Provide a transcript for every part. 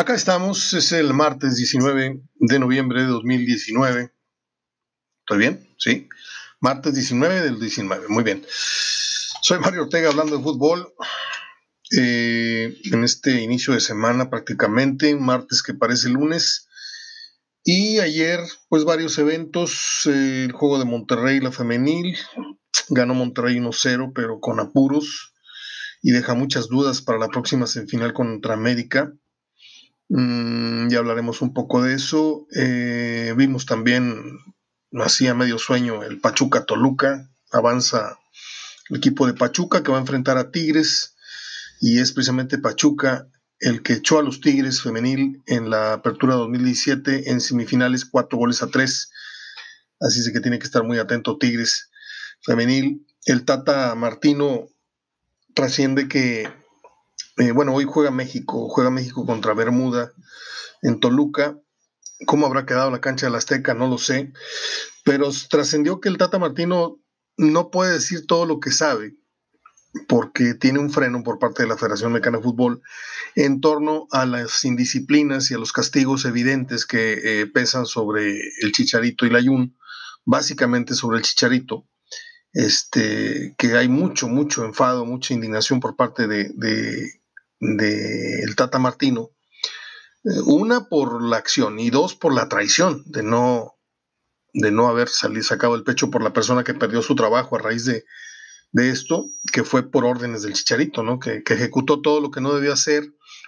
Acá estamos, es el martes 19 de noviembre de 2019. ¿Estoy bien? Sí. Martes 19 del 19, muy bien. Soy Mario Ortega hablando de fútbol. Eh, en este inicio de semana prácticamente, martes que parece lunes. Y ayer, pues varios eventos, eh, el juego de Monterrey, la femenil, ganó Monterrey 1-0, pero con apuros, y deja muchas dudas para la próxima semifinal contra América. Mm, ya hablaremos un poco de eso. Eh, vimos también, hacía medio sueño, el Pachuca Toluca. Avanza el equipo de Pachuca que va a enfrentar a Tigres. Y es precisamente Pachuca el que echó a los Tigres femenil en la apertura 2017 en semifinales, cuatro goles a tres. Así es que tiene que estar muy atento Tigres femenil. El Tata Martino trasciende que eh, bueno, hoy juega México, juega México contra Bermuda en Toluca. ¿Cómo habrá quedado la cancha de la Azteca? No lo sé. Pero trascendió que el Tata Martino no puede decir todo lo que sabe, porque tiene un freno por parte de la Federación Mexicana de Fútbol en torno a las indisciplinas y a los castigos evidentes que eh, pesan sobre el Chicharito y la Yun, básicamente sobre el Chicharito este, que hay mucho, mucho enfado, mucha indignación por parte de, del Tata Martino. Eh, una por la acción y dos por la traición de no, de no haber salido, sacado el pecho por la persona que perdió su trabajo a raíz de, esto, que fue por órdenes del Chicharito, ¿no? que, ejecutó todo lo que no debía hacer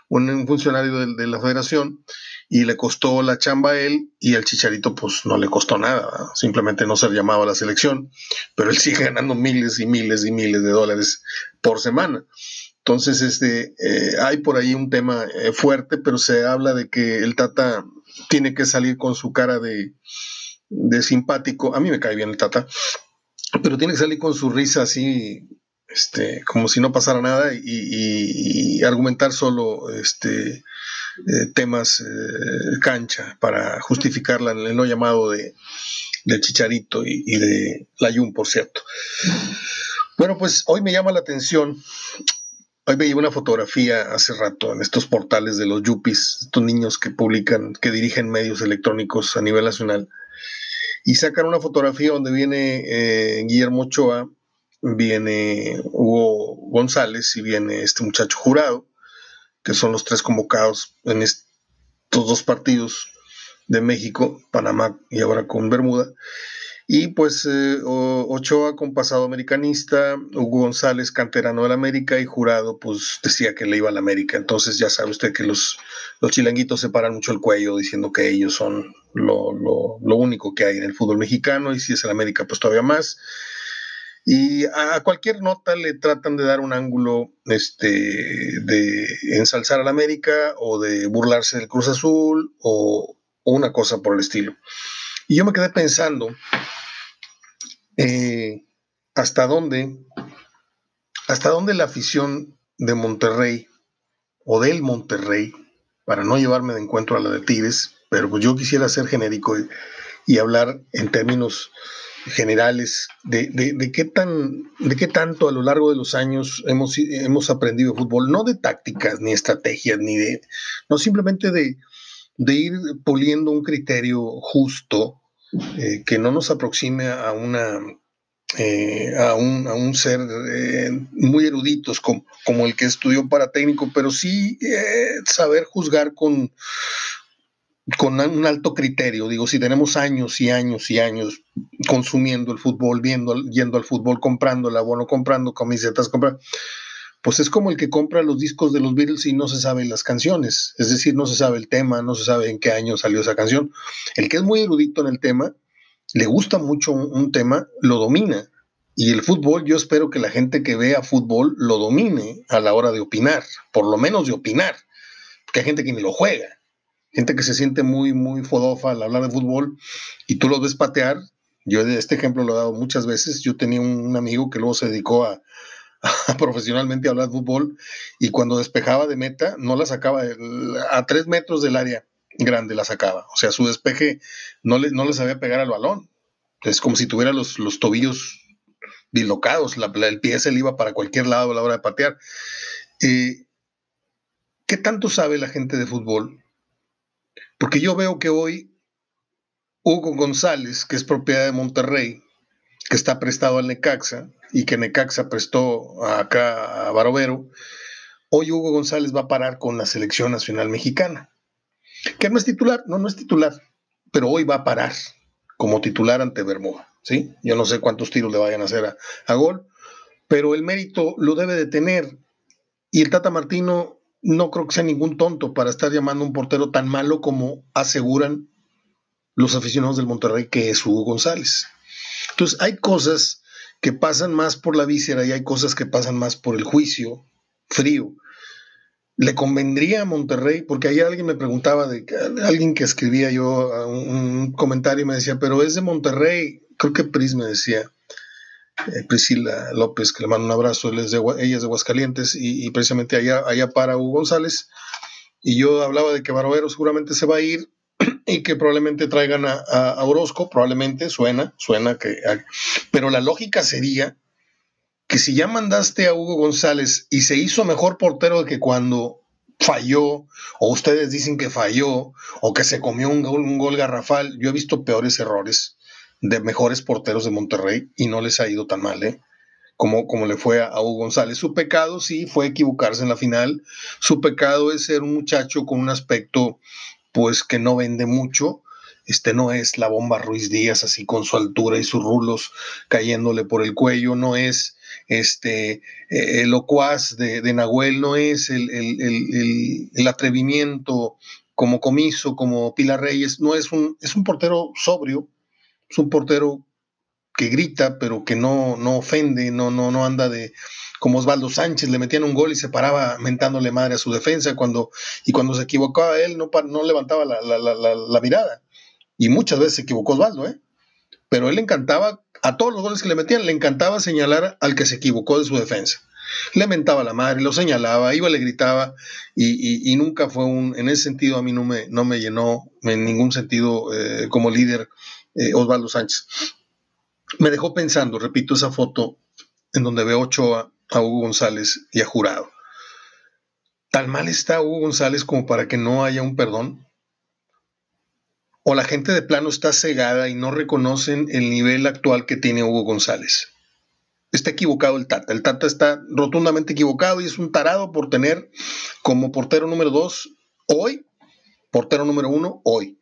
un, funcionario de, la federación y le costó la chamba a él y al Chicharito pues no le costó nada, simplemente no ser llamado a la selección, pero él sigue ganando miles y miles y miles de dólares por semana. Entonces, este, eh, hay por ahí un tema eh, fuerte, pero se habla de que el Tata tiene que salir con su cara de, simpático. A mí me cae bien el Tata, pero tiene que salir con su risa así, este, como si no pasara nada y, argumentar solo este, eh, temas cancha para justificar el no llamado de, del Chicharito y, y de Layun, por cierto. Bueno, pues hoy me llama la atención Hoy veía una fotografía hace rato en estos portales de los yuppies, estos niños que publican, que dirigen medios electrónicos a nivel nacional, y sacan una fotografía donde viene eh, Guillermo Ochoa, viene Hugo González y viene este muchacho jurado, que son los tres convocados en estos dos partidos de México, Panamá y ahora con Bermuda. Y pues eh, Ochoa con pasado americanista, Hugo González canterano del América y Jurado pues decía que le iba al América. Entonces ya sabe usted que los, los chilanguitos se paran mucho el cuello diciendo que ellos son lo, único que hay en el fútbol mexicano y si es el América pues todavía más. Y a cualquier nota le tratan de dar un ángulo este, de ensalzar al América o de burlarse del Cruz Azul o una cosa por el estilo. Y yo me quedé pensando eh, hasta dónde, hasta dónde la afición de Monterrey o del Monterrey, para no llevarme de encuentro a la de Tigres, pero pues yo quisiera ser genérico y, hablar en términos generales de, de, qué tan, de qué tanto a lo largo de los años hemos, hemos aprendido fútbol, no de tácticas ni estrategias, ni de, no simplemente de, de ir puliendo un criterio justo eh, que no nos aproxime a una eh, a, un, a, un, ser eh, muy eruditos como, como, el que estudió para técnico, pero sí saber juzgar con, con un alto criterio. Digo, si tenemos años y años y años consumiendo el fútbol, viendo, yendo al fútbol, comprando el abono, comprando camisetas, comprando pues es como el que compra los discos de los Beatles y no se sabe las canciones, es decir, no se sabe el tema, no se sabe en qué año salió esa canción. El que es muy erudito en el tema, le gusta mucho un, tema, lo domina. Y el fútbol, yo espero que la gente que vea fútbol lo domine a la hora de opinar, por lo menos de opinar, porque hay gente que ni lo juega, gente que se siente muy, muy fodofa al hablar de fútbol y tú lo ves patear. Yo este ejemplo lo he dado muchas veces. Yo tenía un amigo que luego se dedicó a, profesionalmente a hablar de fútbol y cuando despejaba de meta no la sacaba a tres metros del área grande la sacaba. O sea, su despeje no le, no le sabía pegar al balón. Es como si tuviera los, los tobillos dislocados, el pie se le iba para cualquier lado a la hora de patear. Eh, ¿Qué tanto sabe la gente de fútbol Porque yo veo que hoy Hugo González, que es propiedad de Monterrey, que está prestado al Necaxa y que Necaxa prestó acá a Barovero, hoy Hugo González va a parar con la selección nacional mexicana. Que no es titular, no, no es titular, pero hoy va a parar como titular ante Bermuda. ¿sí? Yo no sé cuántos tiros le vayan a hacer a, a gol, pero el mérito lo debe de tener. Y el Tata Martino no creo que sea ningún tonto para estar llamando a un portero tan malo como aseguran los aficionados del Monterrey que es Hugo González. Entonces hay cosas que pasan más por la víscera y hay cosas que pasan más por el juicio frío. ¿Le convendría a Monterrey? Porque ayer alguien me preguntaba, de alguien que escribía yo un, comentario y me decía, pero es de Monterrey, creo que Pris me decía, eh, Priscila López, que le mando un abrazo, él es de, ella es de Aguascalientes y, precisamente allá, allá para Hugo González. Y yo hablaba de que Barovero seguramente se va a ir y que probablemente traigan a, Orozco, probablemente suena, suena que... Pero la lógica sería que si ya mandaste a Hugo González y se hizo mejor portero de que cuando falló, o ustedes dicen que falló, o que se comió un gol, un gol garrafal, yo he visto peores errores de mejores porteros de Monterrey y no les ha ido tan mal, ¿eh? Como, como, le fue a, Hugo González. Su pecado sí fue equivocarse en la final. Su pecado es ser un muchacho con un aspecto, pues, que no vende mucho. Este no es la bomba Ruiz Díaz así con su altura y sus rulos cayéndole por el cuello, no es este el locuaz de, Nahuel, no es el, el, atrevimiento como Comiso, como Pilar Reyes, no es un, es un portero sobrio, es un portero que grita, pero que no, no ofende, no, no, no anda de como Osvaldo Sánchez, le metían un gol y se paraba mentándole madre a su defensa cuando, y cuando se equivocaba él no, no levantaba la, mirada. Y muchas veces se equivocó Osvaldo, ¿eh? Pero él le encantaba, a todos los goles que le metían, le encantaba señalar al que se equivocó de su defensa. Le mentaba la madre, lo señalaba, iba, le gritaba, y, nunca fue un, en ese sentido a mí no me, no me llenó en ningún sentido eh, como líder eh, Osvaldo Sánchez. Me dejó pensando, repito, esa foto en donde veo Ochoa, a Hugo González y a Jurado. ¿Tan mal está Hugo González como para que no haya un perdón? ¿O la gente de plano está cegada y no reconocen el nivel actual que tiene Hugo González? Está equivocado el Tata. El Tata está rotundamente equivocado y es un tarado por tener como portero número dos hoy, portero número uno hoy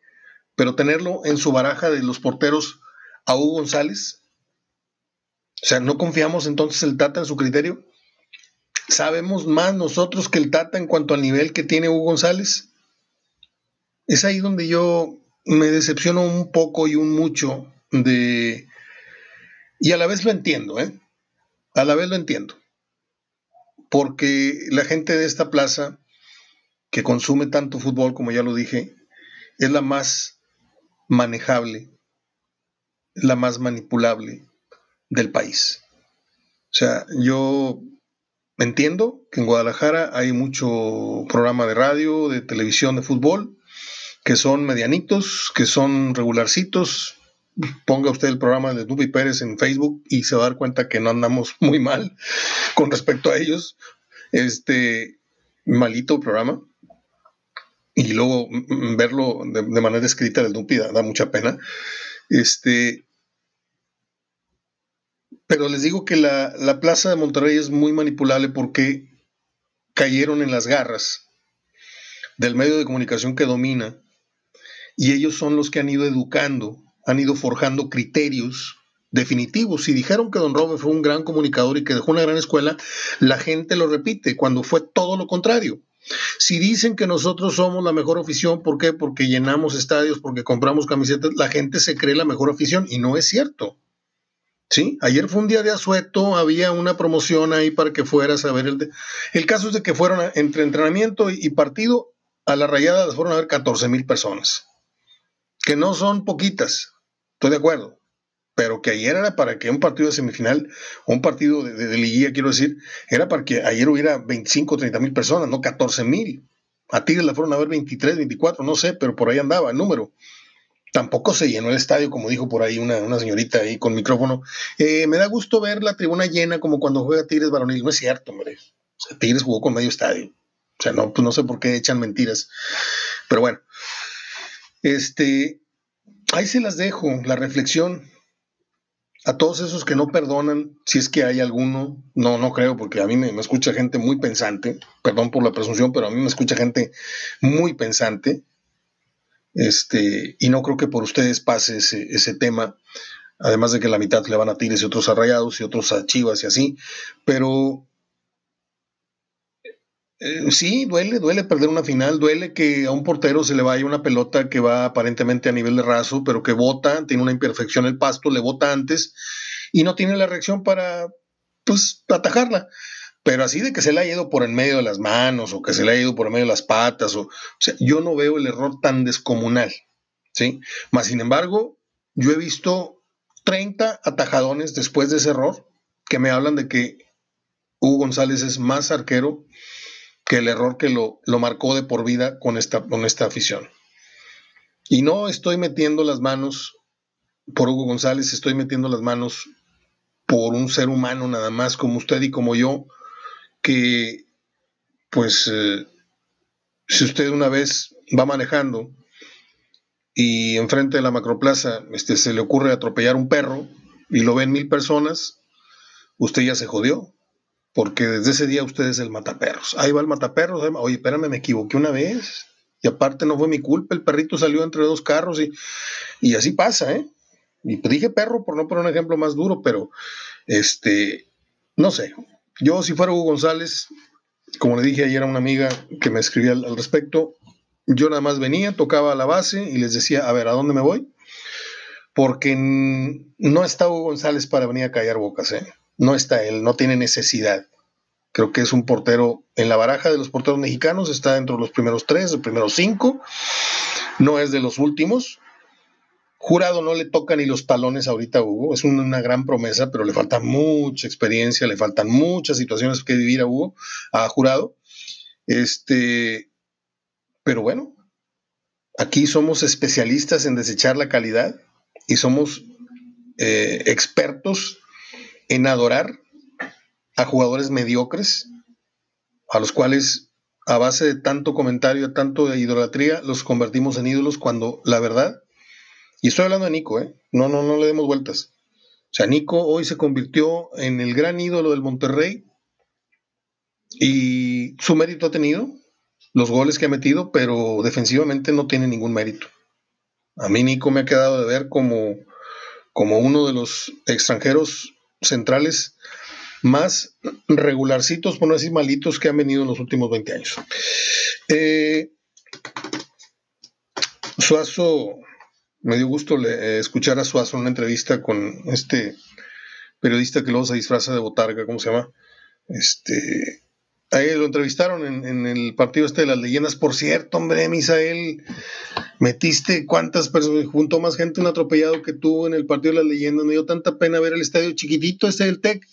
pero tenerlo en su baraja de los porteros a Hugo González. O sea, ¿no confiamos entonces el Tata en su criterio? ¿Sabemos más nosotros que el Tata en cuanto al nivel que tiene Hugo González? Es ahí donde yo me decepciono un poco y un mucho de... Y a la vez lo entiendo, ¿eh? A la vez lo entiendo. Porque la gente de esta plaza que consume tanto fútbol, como ya lo dije, es la más manejable, la más manipulable del país. O sea, yo entiendo que en Guadalajara hay mucho programa de radio, de televisión, de fútbol, que son medianitos, que son regularcitos. Ponga usted el programa de Dubi Pérez en Facebook y se va a dar cuenta que no andamos muy mal con respecto a ellos. Este malito programa y luego verlo de, manera escrita del Dupi da, mucha pena. Este, pero les digo que la, la, plaza de Monterrey es muy manipulable porque cayeron en las garras del medio de comunicación que domina y ellos son los que han ido educando, han ido forjando criterios definitivos. Si dijeron que Don Robert fue un gran comunicador y que dejó una gran escuela, la gente lo repite cuando fue todo lo contrario. Si dicen que nosotros somos la mejor afición, ¿por qué? Porque llenamos estadios, porque compramos camisetas, la gente se cree la mejor afición y no es cierto. ¿Sí? Ayer fue un día de asueto, había una promoción ahí para que fueras a ver el... El caso es de que fueron entre entrenamiento y, partido, a la rayada las fueron a ver 14 mil personas, que no son poquitas, estoy de acuerdo, pero que ayer era para que un partido de semifinal, un partido de, de, liguilla, quiero decir, era para que ayer hubiera 25 o 30 mil personas, no 14 mil. A Tigres la fueron a ver 23, 24, no sé, pero por ahí andaba el número. Tampoco se llenó el estadio, como dijo por ahí una, señorita ahí con micrófono. Eh, me da gusto ver la tribuna llena como cuando juega Tigres varonil. No es cierto, hombre. Tigres jugó con medio estadio. O sea, no, pues no sé por qué echan mentiras. Pero bueno, Este, ahí se las dejo, la reflexión. A todos esos que no perdonan, si es que hay alguno, no, no creo, porque a mí me, escucha gente muy pensante, perdón por la presunción, pero a mí me escucha gente muy pensante, este, y no creo que por ustedes pase ese, ese tema, además de que la mitad le van a Tigres y otros a Rayados y otros a Chivas y así, pero eh, sí, duele, duele perder una final, duele que a un portero se le vaya una pelota que va aparentemente a nivel de raso, pero que bota, tiene una imperfección el pasto, le bota antes y no tiene la reacción para, pues, atajarla. Pero así de que se le haya ido por en medio de las manos o que se le haya ido por en medio de las patas, o, sea, yo no veo el error tan descomunal, ¿sí? Más sin embargo, yo he visto 30 atajadones después de ese error que me hablan de que Hugo González es más arquero que el error que lo, lo marcó de por vida con esta, con esta afición. Y no estoy metiendo las manos por Hugo González, estoy metiendo las manos por un ser humano nada más como usted y como yo, que pues eh, si usted una vez va manejando y enfrente de la macroplaza este, se le ocurre atropellar un perro y lo ven mil personas, usted ya se jodió porque desde ese día usted es el mataperros. Ahí va el mataperros. Oye, espérame, me equivoqué una vez. Y aparte no fue mi culpa, el perrito salió entre dos carros y, y así pasa, ¿eh? Y dije perro por no poner un ejemplo más duro, pero este, no sé. Yo si fuera Hugo González, como le dije ayer a una amiga que me escribía al, respecto, yo nada más venía, tocaba la base y les decía, a ver, ¿a dónde me voy? Porque no está Hugo González para venir a callar bocas, ¿eh? no está él, no tiene necesidad. Creo que es un portero en la baraja de los porteros mexicanos, está dentro de los primeros tres, los primeros cinco, no es de los últimos. Jurado no le toca ni los talones ahorita a Hugo, es una gran promesa, pero le falta mucha experiencia, le faltan muchas situaciones que vivir a Hugo, a Jurado. Este, pero bueno, aquí somos especialistas en desechar la calidad y somos eh, expertos en adorar a jugadores mediocres, a los cuales a base de tanto comentario, tanto de idolatría, los convertimos en ídolos cuando la verdad, y estoy hablando de Nico, ¿eh? no, no, no le demos vueltas. O sea, Nico hoy se convirtió en el gran ídolo del Monterrey y su mérito ha tenido, los goles que ha metido, pero defensivamente no tiene ningún mérito. A mí Nico me ha quedado de ver como, como uno de los extranjeros centrales más regularcitos, por no decir malitos, que han venido en los últimos 20 años. Eh, Suazo, me dio gusto eh, escuchar a Suazo en una entrevista con este periodista que luego se disfraza de botarga, ¿cómo se llama? Este, lo entrevistaron en, el partido este de las leyendas. Por cierto, hombre, Misael, metiste cuántas personas, juntó más gente un atropellado que tú en el partido de las leyendas. Me dio tanta pena ver el estadio chiquitito este del TEC,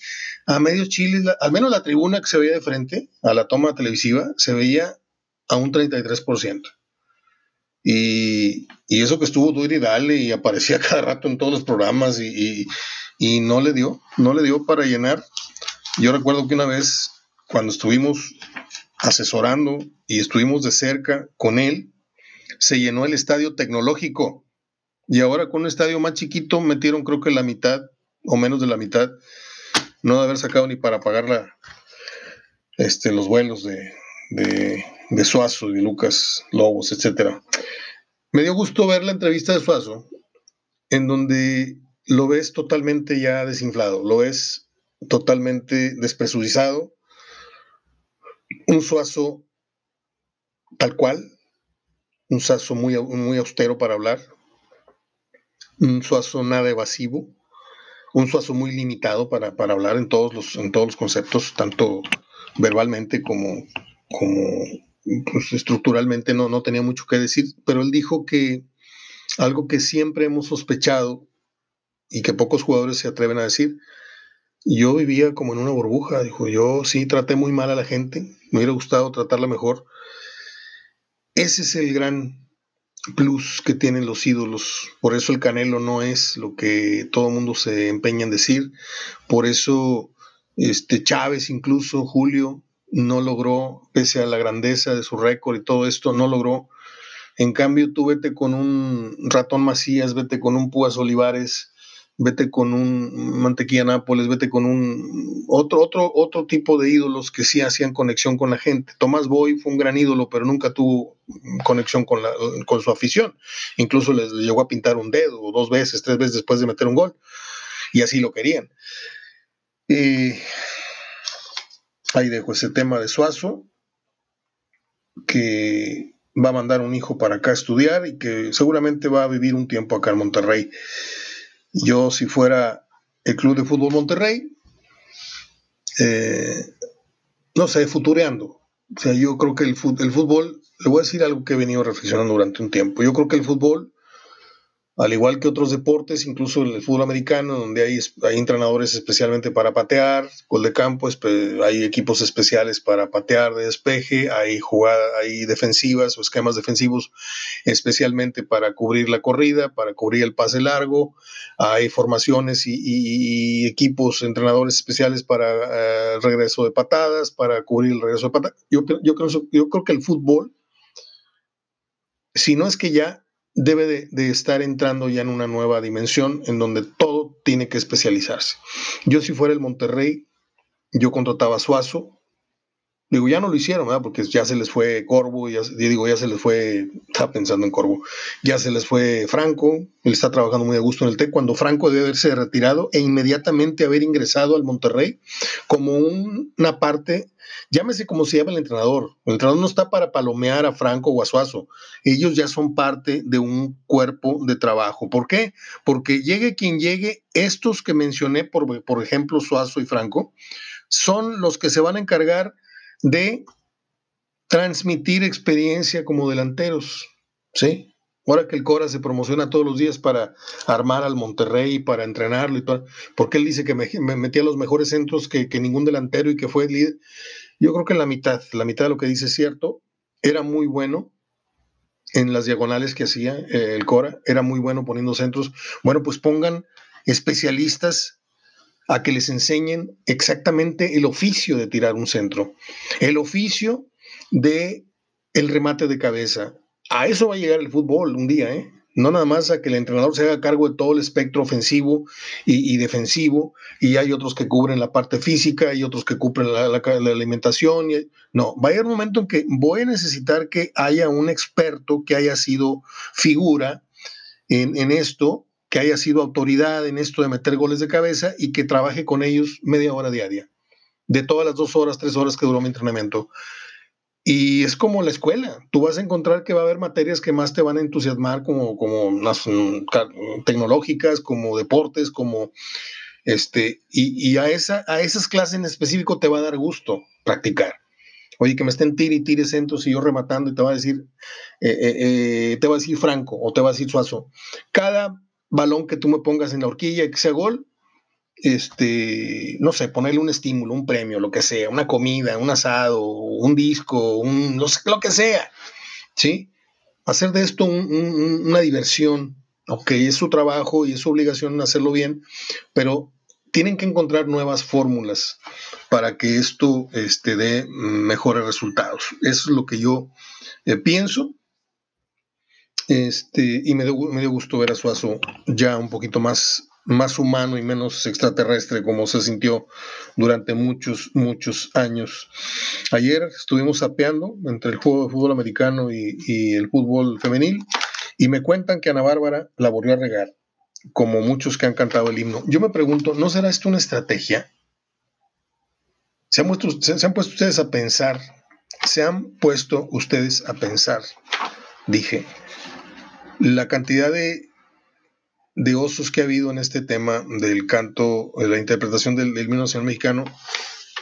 a medio Chile, al menos la tribuna que se veía de frente a la toma televisiva, se veía a un 33%. Y, y eso que estuvo duro y dale y aparecía cada rato en todos los programas y, y no le dio, no le dio para llenar. Yo recuerdo que una vez cuando estuvimos asesorando y estuvimos de cerca con él, se llenó el estadio tecnológico. Y ahora con un estadio más chiquito metieron creo que la mitad o menos de la mitad. No de haber sacado ni para pagar la, este, los vuelos de, de, de Suazo de Lucas Lobos, etc. Me dio gusto ver la entrevista de Suazo, en donde lo ves totalmente ya desinflado, lo ves totalmente despresurizado, un suazo tal cual, un suazo muy, muy austero para hablar, un suazo nada evasivo, un suazo muy limitado para, hablar en todos, los, en todos los conceptos, tanto verbalmente como, como pues, estructuralmente no, no tenía mucho que decir, pero él dijo que algo que siempre hemos sospechado y que pocos jugadores se atreven a decir, yo vivía como en una burbuja, dijo, yo sí traté muy mal a la gente, me hubiera gustado tratarla mejor. Ese es el gran plus que tienen los ídolos, por eso el Canelo no es lo que todo el mundo se empeña en decir, por eso este Chávez incluso, Julio, no logró, pese a la grandeza de su récord y todo esto, no logró En cambio, tú vete con un ratón Macías, vete con un Púas Olivares, vete con un Mantequilla Nápoles, vete con un otro, otro, otro tipo de ídolos que sí hacían conexión con la gente. Tomás Boy fue un gran ídolo, pero nunca tuvo conexión con, la, con su afición. Incluso les llegó a pintar un dedo dos veces, tres veces después de meter un gol. Y así lo querían. Y ahí dejo ese tema de Suazo, que va a mandar un hijo para acá a estudiar y que seguramente va a vivir un tiempo acá en Monterrey. Yo, si fuera el Club de Fútbol Monterrey, eh, no sé, futureando. O sea, yo creo que el fútbol, el fútbol, le voy a decir algo que he venido reflexionando durante un tiempo. Yo creo que el fútbol al igual que otros deportes, incluso el fútbol americano, donde hay, hay entrenadores especialmente para patear, gol de campo, hay equipos especiales para patear de despeje, hay jugadas, hay defensivas o esquemas defensivos especialmente para cubrir la corrida, para cubrir el pase largo, hay formaciones y, equipos, entrenadores especiales para el eh, regreso de patadas, para cubrir el regreso de patadas. Yo, yo, creo, yo creo que el fútbol, si no es que ya debe de, estar entrando ya en una nueva dimensión en donde todo tiene que especializarse. Yo si fuera el Monterrey, yo contrataba a Suazo, Digo, ya no lo hicieron, ¿verdad? Porque ya se les fue Corvo, ya, digo, ya se les fue, estaba pensando en Corvo, ya se les fue Franco, él está trabajando muy a gusto en el TEC, cuando Franco debe haberse retirado e inmediatamente haber ingresado al Monterrey como una parte, llámese como se llama el entrenador, el entrenador no está para palomear a Franco o a Suazo, ellos ya son parte de un cuerpo de trabajo. ¿Por qué? Porque llegue quien llegue, estos que mencioné, por, por ejemplo, Suazo y Franco, son los que se van a encargar de transmitir experiencia como delanteros, ¿sí? Ahora que el Cora se promociona todos los días para armar al Monterrey, para entrenarlo y todo, porque él dice que me, metía los mejores centros que, ningún delantero y que fue líder. Yo creo que la mitad, la mitad de lo que dice es cierto, era muy bueno en las diagonales que hacía eh, el Cora, era muy bueno poniendo centros. Bueno, pues pongan especialistas a que les enseñen exactamente el oficio de tirar un centro, el oficio de el remate de cabeza. A eso va a llegar el fútbol un día, ¿eh? No nada más a que el entrenador se haga cargo de todo el espectro ofensivo y, defensivo, y hay otros que cubren la parte física y otros que cubren la, alimentación. no, va a llegar un momento en que voy a necesitar que haya un experto que haya sido figura en, en esto que haya sido autoridad en esto de meter goles de cabeza y que trabaje con ellos media hora diaria, de todas las dos horas, tres horas que duró mi entrenamiento. Y es como la escuela, tú vas a encontrar que va a haber materias que más te van a entusiasmar, como, como las mm, tecnológicas, como deportes, como este, y, y, a, esa, a esas clases en específico te va a dar gusto practicar. Oye, que me estén tire y tire centros y yo rematando y te va a decir, eh, eh, eh, te va a decir Franco o te va a decir Suazo. Cada balón que tú me pongas en la horquilla y que sea gol, este, no sé, ponerle un estímulo, un premio, lo que sea, una comida, un asado, un disco, un, sé, lo que sea, ¿sí? Hacer de esto una diversión, ok, es su trabajo y es su obligación hacerlo bien, pero tienen que encontrar nuevas fórmulas para que esto este, dé mejores resultados. Eso es lo que yo eh, pienso este, y me dio, me dio gusto ver a Suazo ya un poquito más, más humano y menos extraterrestre como se sintió durante muchos, muchos años. Ayer estuvimos sapeando entre el juego de fútbol americano y, el fútbol femenil y me cuentan que Ana Bárbara la volvió a regar, como muchos que han cantado el himno. Yo me pregunto, ¿no será esto una estrategia? ¿Se han, se han puesto ustedes a pensar? ¿Se han puesto ustedes a pensar? Dije, la cantidad de, de osos que ha habido en este tema del canto, de la interpretación del, himno nacional mexicano,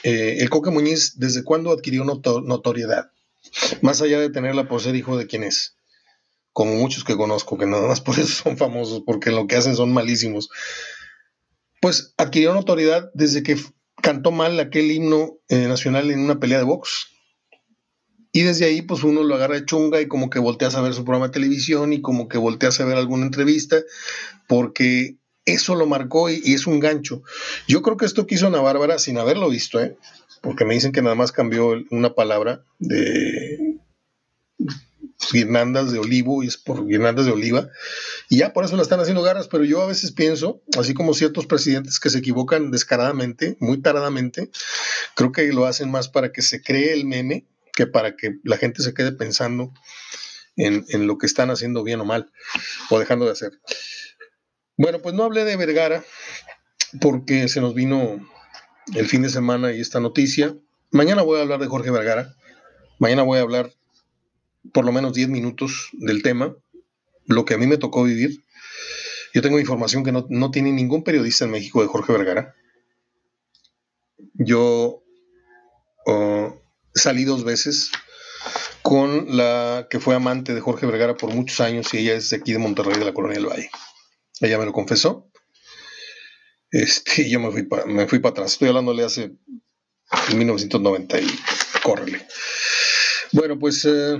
eh, el Coque Muñiz, ¿desde cuándo adquirió notoriedad? Más allá de tenerla por ser hijo de quien es, como muchos que conozco, que nada más por eso son famosos, porque lo que hacen son malísimos. Pues adquirió notoriedad desde que cantó mal aquel himno eh, nacional en una pelea de box y desde ahí, pues uno lo agarra de chunga y como que volteas a ver su programa de televisión y como que volteas a ver alguna entrevista, porque eso lo marcó y, es un gancho. Yo creo que esto quiso Ana Bárbara sin haberlo visto, ¿eh? porque me dicen que nada más cambió una palabra de guirnaldas de olivo y es por guirnaldas de oliva. Y ya por eso la están haciendo garras, pero yo a veces pienso, así como ciertos presidentes que se equivocan descaradamente, muy taradamente, creo que lo hacen más para que se cree el meme que para que la gente se quede pensando en, en lo que están haciendo bien o mal o dejando de hacer. Bueno, pues no hablé de Vergara porque se nos vino el fin de semana y esta noticia. Mañana voy a hablar de Jorge Vergara. Mañana voy a hablar por lo menos 10 minutos del tema, lo que a mí me tocó vivir. Yo tengo información que no, tiene ningún periodista en México de Jorge Vergara. Yo oh, salí dos veces con la que fue amante de Jorge Vergara por muchos años y ella es de aquí de Monterrey, de la Colonia del Valle. Ella me lo confesó. Este, yo me fui para me fui para atrás. Estoy hablándole hace 1990 y córrele. Bueno, pues eh,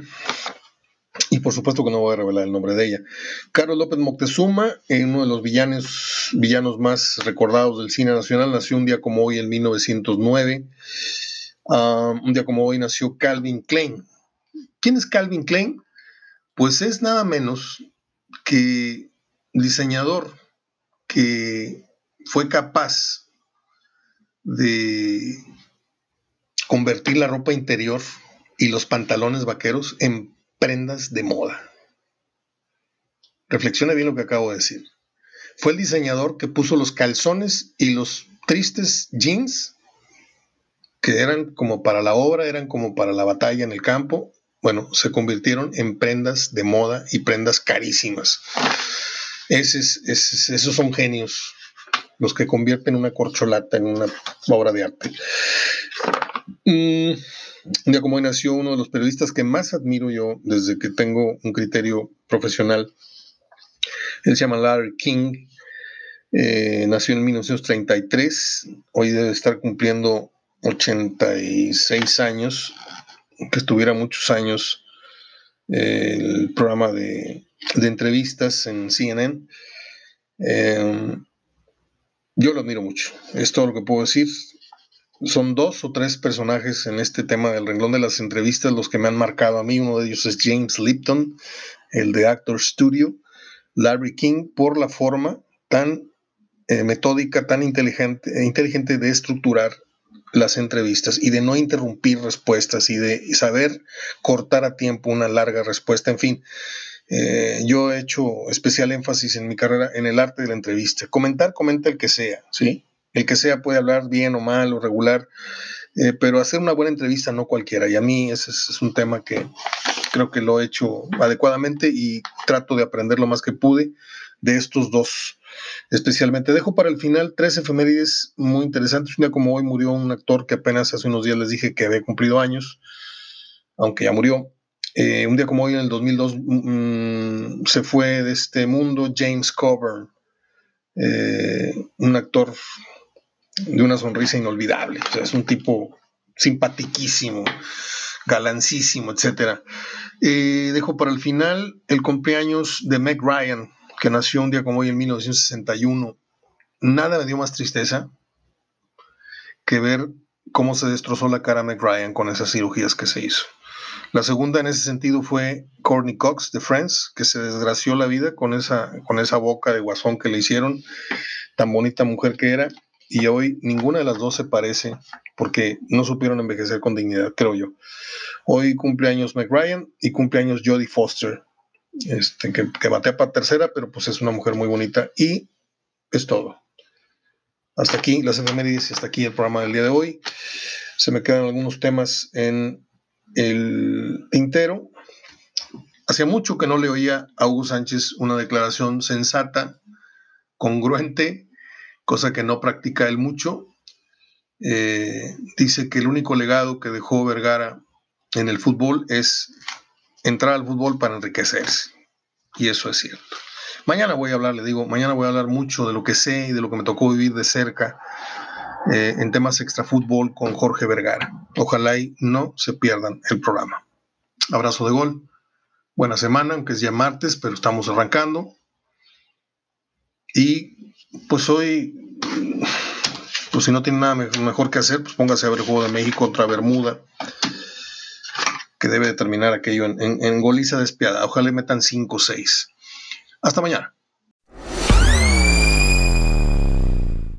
y por supuesto que no voy a revelar el nombre de ella. Carlos López Moctezuma, eh, uno de los villanos, villanos más recordados del cine nacional, nació un día como hoy en 1909. Ah, un día como hoy nació Calvin Klein. ¿Quién es Calvin Klein? Pues es nada menos que diseñador que fue capaz de convertir la ropa interior y los pantalones vaqueros en prendas de moda. Reflexione bien lo que acabo de decir. Fue el diseñador que puso los calzones y los tristes jeans, que eran como para la obra, eran como para la batalla en el campo, bueno, se convirtieron en prendas de moda y prendas carísimas. esos son genios, los que convierten una corcholata en una obra de arte. Mm, como hoy nació uno de los periodistas que más admiro yo desde que tengo un criterio profesional. Él se llama Larry King. Eh, nació en 1933. Hoy debe estar cumpliendo 86 años. Que estuviera muchos años eh, el programa de, entrevistas en CNN. Eh, yo lo admiro mucho. Es todo lo que puedo decir son dos o tres personajes en este tema del renglón de las entrevistas los que me han marcado a mí. Uno de ellos es James Lipton, el de Actor Studio, Larry King, por la forma tan eh, metódica, tan inteligente, inteligente de estructurar las entrevistas y de no interrumpir respuestas y de saber cortar a tiempo una larga respuesta. En fin, eh, yo he hecho especial énfasis en mi carrera en el arte de la entrevista. Comentar, comenta el que sea, ¿sí? El que sea puede hablar bien o mal o regular, eh, pero hacer una buena entrevista no cualquiera. Y a mí ese es, un tema que creo que lo he hecho adecuadamente y trato de aprender lo más que pude de estos dos. Especialmente dejo para el final tres efemérides muy interesantes. Un día como hoy murió un actor que apenas hace unos días les dije que había cumplido años, aunque ya murió. Eh, un día como hoy en el 2002 mm, se fue de este mundo James Coburn, eh, un actor de una sonrisa inolvidable. O sea, es un tipo simpatiquísimo, galancísimo, etc. Eh, dejo para el final el cumpleaños de Meg Ryan, que nació un día como hoy en 1961. Nada me dio más tristeza que ver cómo se destrozó la cara a Meg Ryan con esas cirugías que se hizo. La segunda en ese sentido fue Courtney Cox de Friends, que se desgració la vida con esa, con esa boca de guasón que le hicieron, tan bonita mujer que era y hoy ninguna de las dos se parece porque no supieron envejecer con dignidad, creo yo. Hoy cumpleaños McRyan y cumpleaños Jodie Foster, este, que, batea para tercera, pero pues es una mujer muy bonita y es todo. Hasta aquí las efemérides y hasta aquí el programa del día de hoy. Se me quedan algunos temas en el tintero. Hacía mucho que no le oía a Hugo Sánchez una declaración sensata, congruente cosa que no practica él mucho. Eh, dice que el único legado que dejó Vergara en el fútbol es entrar al fútbol para enriquecerse. Y eso es cierto. Mañana voy a hablar, le digo, mañana voy a hablar mucho de lo que sé y de lo que me tocó vivir de cerca eh, en temas extrafútbol con Jorge Vergara. Ojalá y no se pierdan el programa. Abrazo de gol. Buena semana, aunque es ya martes, pero estamos arrancando. Y pues hoy, pues si no tiene nada mejor que hacer, pues póngase a ver el juego de México contra Bermuda. Que debe de terminar aquello en, goliza despiada. Ojalá metan 5 o 6. Hasta mañana.